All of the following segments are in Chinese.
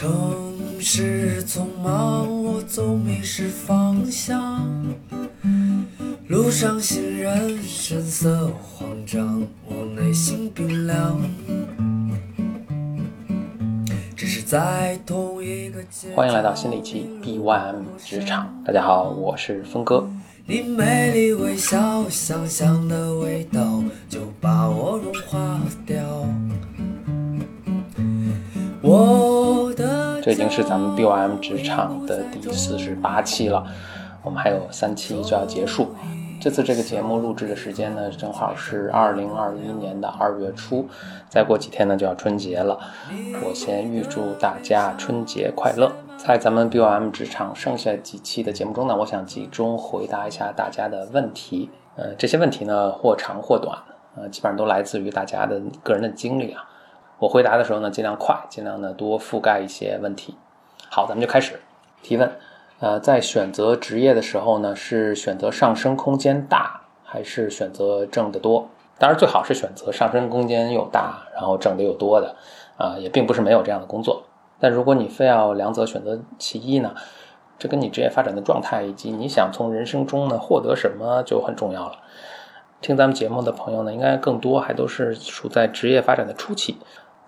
城市匆忙，我总迷失方向。路上行人神色慌张，我内心冰凉。只是在同一个街欢迎来到新的一期 BYM 职场，大家好，我是峰哥。你美丽微笑，香香的味道就把我融化掉。我的这已经是咱们 BYM 职场的第四十八期了，我们还有三期就要结束。这次这个节目录制的时间呢，正好是二零二一年的二月初，再过几天呢就要春节了。我先预祝大家春节快乐。在咱们 BOM 职场剩下几期的节目中呢，我想集中回答一下大家的问题。呃，这些问题呢或长或短，呃，基本上都来自于大家的个人的经历啊。我回答的时候呢，尽量快，尽量呢多覆盖一些问题。好，咱们就开始提问。呃，在选择职业的时候呢，是选择上升空间大，还是选择挣得多？当然，最好是选择上升空间又大，然后挣得又多的。啊，也并不是没有这样的工作。但如果你非要两者选择其一呢，这跟你职业发展的状态以及你想从人生中呢获得什么就很重要了。听咱们节目的朋友呢，应该更多还都是处在职业发展的初期。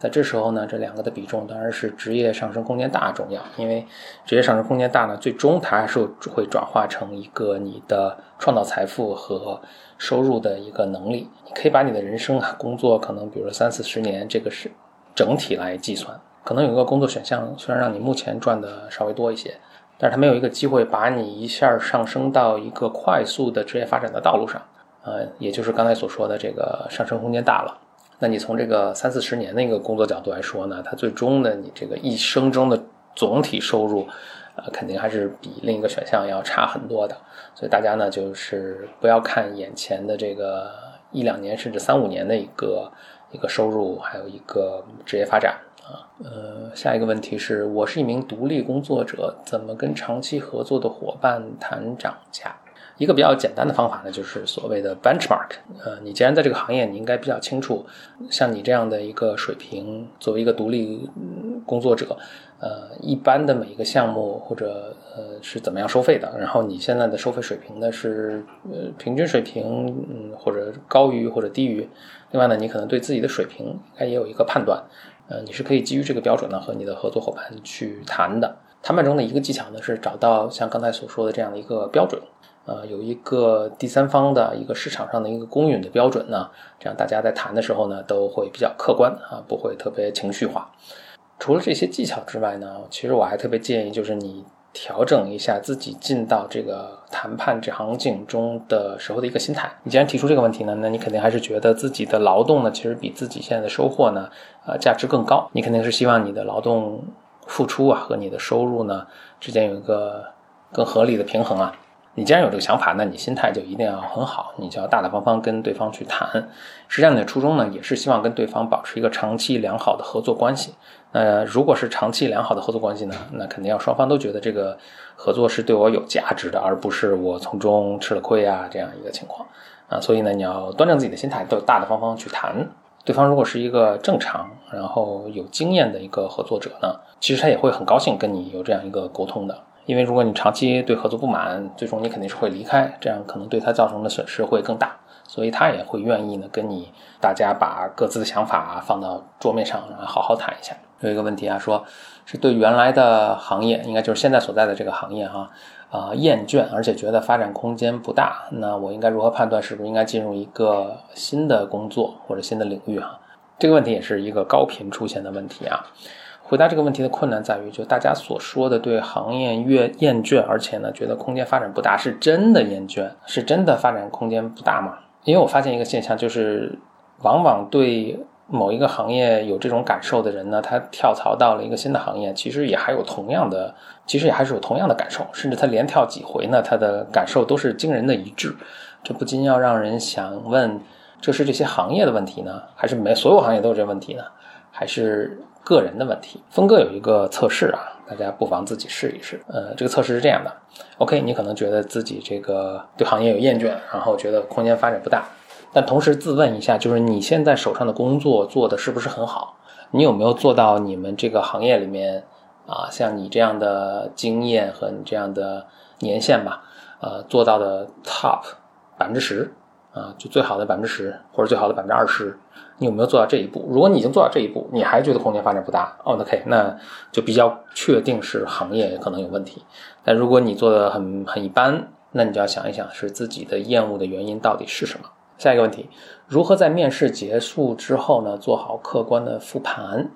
在这时候呢，这两个的比重当然是职业上升空间大重要，因为职业上升空间大呢，最终它还是会转化成一个你的创造财富和收入的一个能力。你可以把你的人生啊，工作可能比如说三四十年，这个是整体来计算，可能有一个工作选项虽然让你目前赚的稍微多一些，但是它没有一个机会把你一下上升到一个快速的职业发展的道路上，呃，也就是刚才所说的这个上升空间大了。那你从这个三四十年的一个工作角度来说呢，它最终的你这个一生中的总体收入，呃，肯定还是比另一个选项要差很多的。所以大家呢，就是不要看眼前的这个一两年甚至三五年的一个一个收入，还有一个职业发展啊。呃，下一个问题是我是一名独立工作者，怎么跟长期合作的伙伴谈涨价？一个比较简单的方法呢，就是所谓的 benchmark。呃，你既然在这个行业，你应该比较清楚，像你这样的一个水平，作为一个独立工作者，呃，一般的每一个项目或者呃是怎么样收费的。然后你现在的收费水平呢是呃平均水平，嗯，或者高于或者低于。另外呢，你可能对自己的水平应该也有一个判断。呃，你是可以基于这个标准呢和你的合作伙伴去谈的。谈判中的一个技巧呢是找到像刚才所说的这样的一个标准。呃，有一个第三方的一个市场上的一个公允的标准呢，这样大家在谈的时候呢，都会比较客观啊，不会特别情绪化。除了这些技巧之外呢，其实我还特别建议，就是你调整一下自己进到这个谈判这行境中的时候的一个心态。你既然提出这个问题呢，那你肯定还是觉得自己的劳动呢，其实比自己现在的收获呢，呃，价值更高。你肯定是希望你的劳动付出啊和你的收入呢之间有一个更合理的平衡啊。你既然有这个想法，那你心态就一定要很好，你就要大大方方跟对方去谈。实际上，你的初衷呢，也是希望跟对方保持一个长期良好的合作关系。那如果是长期良好的合作关系呢，那肯定要双方都觉得这个合作是对我有价值的，而不是我从中吃了亏啊这样一个情况啊。所以呢，你要端正自己的心态，都大大方方去谈。对方如果是一个正常，然后有经验的一个合作者呢，其实他也会很高兴跟你有这样一个沟通的。因为如果你长期对合作不满，最终你肯定是会离开，这样可能对他造成的损失会更大，所以他也会愿意呢跟你大家把各自的想法放到桌面上，然后好好谈一下。有一个问题啊，说是对原来的行业，应该就是现在所在的这个行业哈啊厌倦，而且觉得发展空间不大，那我应该如何判断是不是应该进入一个新的工作或者新的领域哈？这个问题也是一个高频出现的问题啊。回答这个问题的困难在于，就大家所说的对行业越厌倦，而且呢觉得空间发展不大，是真的厌倦，是真的发展空间不大吗？因为我发现一个现象，就是往往对某一个行业有这种感受的人呢，他跳槽到了一个新的行业，其实也还有同样的，其实也还是有同样的感受，甚至他连跳几回呢，他的感受都是惊人的一致。这不禁要让人想问：这是这些行业的问题呢，还是没所有行业都有这问题呢？还是？个人的问题，峰哥有一个测试啊，大家不妨自己试一试。呃，这个测试是这样的：OK，你可能觉得自己这个对行业有厌倦，然后觉得空间发展不大，但同时自问一下，就是你现在手上的工作做的是不是很好？你有没有做到你们这个行业里面啊，像你这样的经验和你这样的年限吧，呃，做到的 top 百分之十啊，就最好的百分之十或者最好的百分之二十，你有没有做到这一步？如果你已经做到这一步，你还觉得空间发展不大，哦，OK，那就比较确定是行业可能有问题。但如果你做的很很一般，那你就要想一想，是自己的厌恶的原因到底是什么？下一个问题，如何在面试结束之后呢，做好客观的复盘？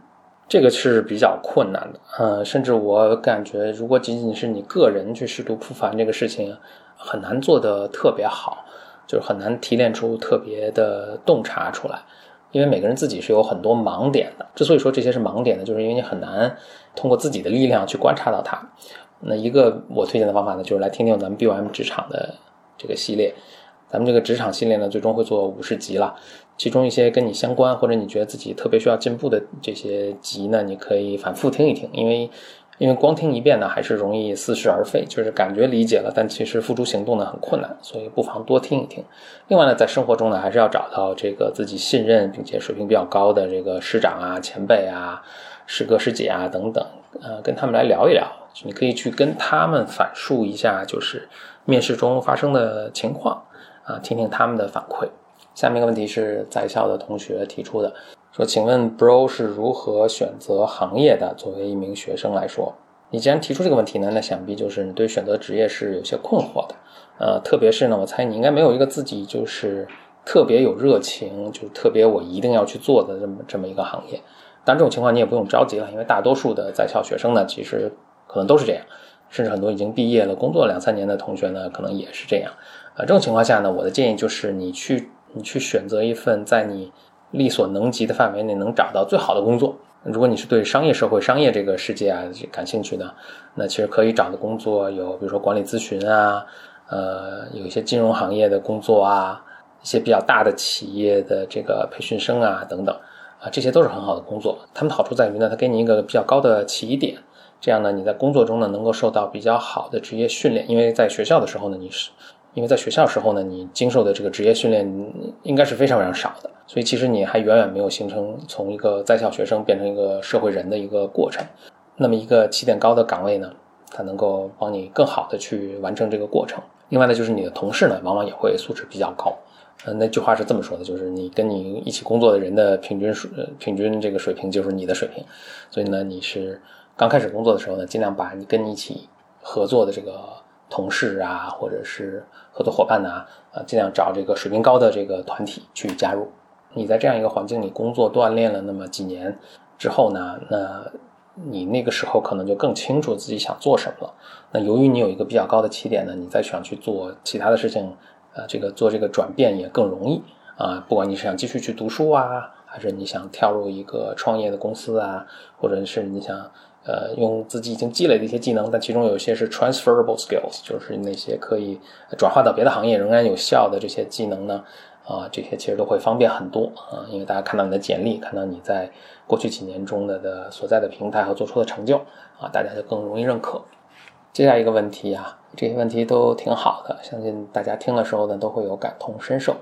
这个是比较困难的，呃，甚至我感觉，如果仅仅是你个人去试图复盘这个事情，很难做得特别好，就是很难提炼出特别的洞察出来，因为每个人自己是有很多盲点的。之所以说这些是盲点呢，就是因为你很难通过自己的力量去观察到它。那一个我推荐的方法呢，就是来听听咱们 BOM 职场的这个系列。咱们这个职场系列呢，最终会做五十集了，其中一些跟你相关或者你觉得自己特别需要进步的这些集呢，你可以反复听一听，因为因为光听一遍呢，还是容易似是而非，就是感觉理解了，但其实付诸行动呢很困难，所以不妨多听一听。另外呢，在生活中呢，还是要找到这个自己信任并且水平比较高的这个师长啊、前辈啊、师哥师姐啊等等，呃，跟他们来聊一聊，你可以去跟他们反述一下，就是面试中发生的情况。啊，听听他们的反馈。下面一个问题是在校的同学提出的，说：“请问 Bro 是如何选择行业的？作为一名学生来说，你既然提出这个问题呢，那想必就是你对选择职业是有些困惑的。呃，特别是呢，我猜你应该没有一个自己就是特别有热情，就是特别我一定要去做的这么这么一个行业。当然这种情况你也不用着急了，因为大多数的在校学生呢，其实可能都是这样，甚至很多已经毕业了、工作两三年的同学呢，可能也是这样。”啊，这种情况下呢，我的建议就是你去，你去选择一份在你力所能及的范围内能找到最好的工作。如果你是对商业社会、商业这个世界啊感兴趣的，那其实可以找的工作有，比如说管理咨询啊，呃，有一些金融行业的工作啊，一些比较大的企业的这个培训生啊等等，啊，这些都是很好的工作。他们好处在于呢，它给你一个比较高的起点，这样呢，你在工作中呢能够受到比较好的职业训练。因为在学校的时候呢，你是因为在学校时候呢，你经受的这个职业训练应该是非常非常少的，所以其实你还远远没有形成从一个在校学生变成一个社会人的一个过程。那么一个起点高的岗位呢，它能够帮你更好的去完成这个过程。另外呢，就是你的同事呢，往往也会素质比较高。嗯，那句话是这么说的，就是你跟你一起工作的人的平均水平均这个水平就是你的水平。所以呢，你是刚开始工作的时候呢，尽量把你跟你一起合作的这个同事啊，或者是合作伙伴呢，呃，尽量找这个水平高的这个团体去加入。你在这样一个环境里工作锻炼了那么几年之后呢，那你那个时候可能就更清楚自己想做什么了。那由于你有一个比较高的起点呢，你再想去做其他的事情，呃，这个做这个转变也更容易啊。不管你是想继续去读书啊，还是你想跳入一个创业的公司啊，或者是你想。呃，用自己已经积累的一些技能，但其中有一些是 transferable skills，就是那些可以转化到别的行业仍然有效的这些技能呢，啊，这些其实都会方便很多啊，因为大家看到你的简历，看到你在过去几年中的的所在的平台和做出的成就啊，大家就更容易认可。接下来一个问题啊，这些问题都挺好的，相信大家听的时候呢都会有感同身受。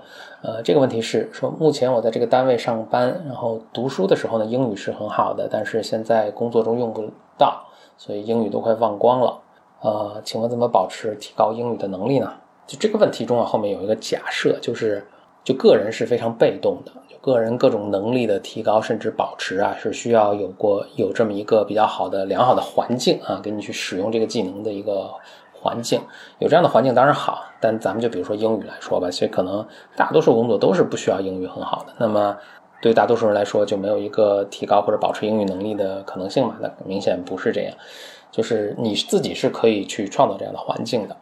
呃，这个问题是说，目前我在这个单位上班，然后读书的时候呢英语是很好的，但是现在工作中用不到，所以英语都快忘光了。呃，请问怎么保持提高英语的能力呢？就这个问题中啊，后面有一个假设，就是就个人是非常被动的。个人各种能力的提高甚至保持啊，是需要有过有这么一个比较好的良好的环境啊，给你去使用这个技能的一个环境。有这样的环境当然好，但咱们就比如说英语来说吧，其实可能大多数工作都是不需要英语很好的。那么对大多数人来说，就没有一个提高或者保持英语能力的可能性嘛？那明显不是这样，就是你自己是可以去创造这样的环境的。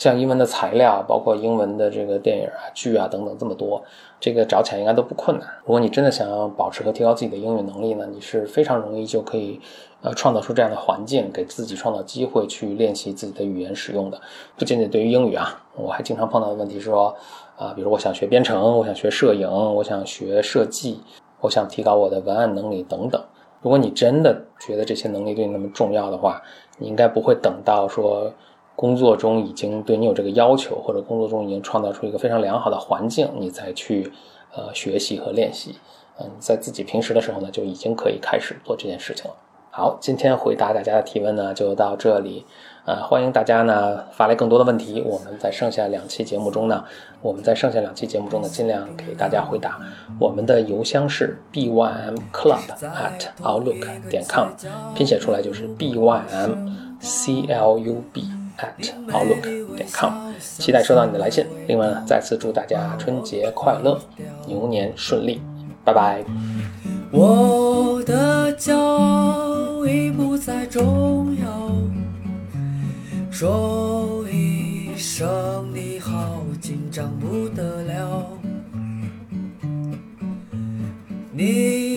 像英文的材料，包括英文的这个电影啊、剧啊等等这么多，这个找起来应该都不困难。如果你真的想要保持和提高自己的英语能力呢，你是非常容易就可以，呃，创造出这样的环境，给自己创造机会去练习自己的语言使用的。不仅仅对于英语啊，我还经常碰到的问题是说，啊，比如我想学编程，我想学摄影，我想学设计，我想提高我的文案能力等等。如果你真的觉得这些能力对你那么重要的话，你应该不会等到说。工作中已经对你有这个要求，或者工作中已经创造出一个非常良好的环境，你再去呃学习和练习。嗯，在自己平时的时候呢，就已经可以开始做这件事情了。好，今天回答大家的提问呢就到这里，呃，欢迎大家呢发来更多的问题，我们在剩下两期节目中呢，我们在剩下两期节目中呢尽量给大家回答。我们的邮箱是 b y m club at outlook 点 com，拼写出来就是 b y m c l u b at outlook 点 com，期待收到你的来信。另外呢，再次祝大家春节快乐，牛年顺利，拜拜。我的骄傲已不再重要，说一声你好，紧张不得了。你。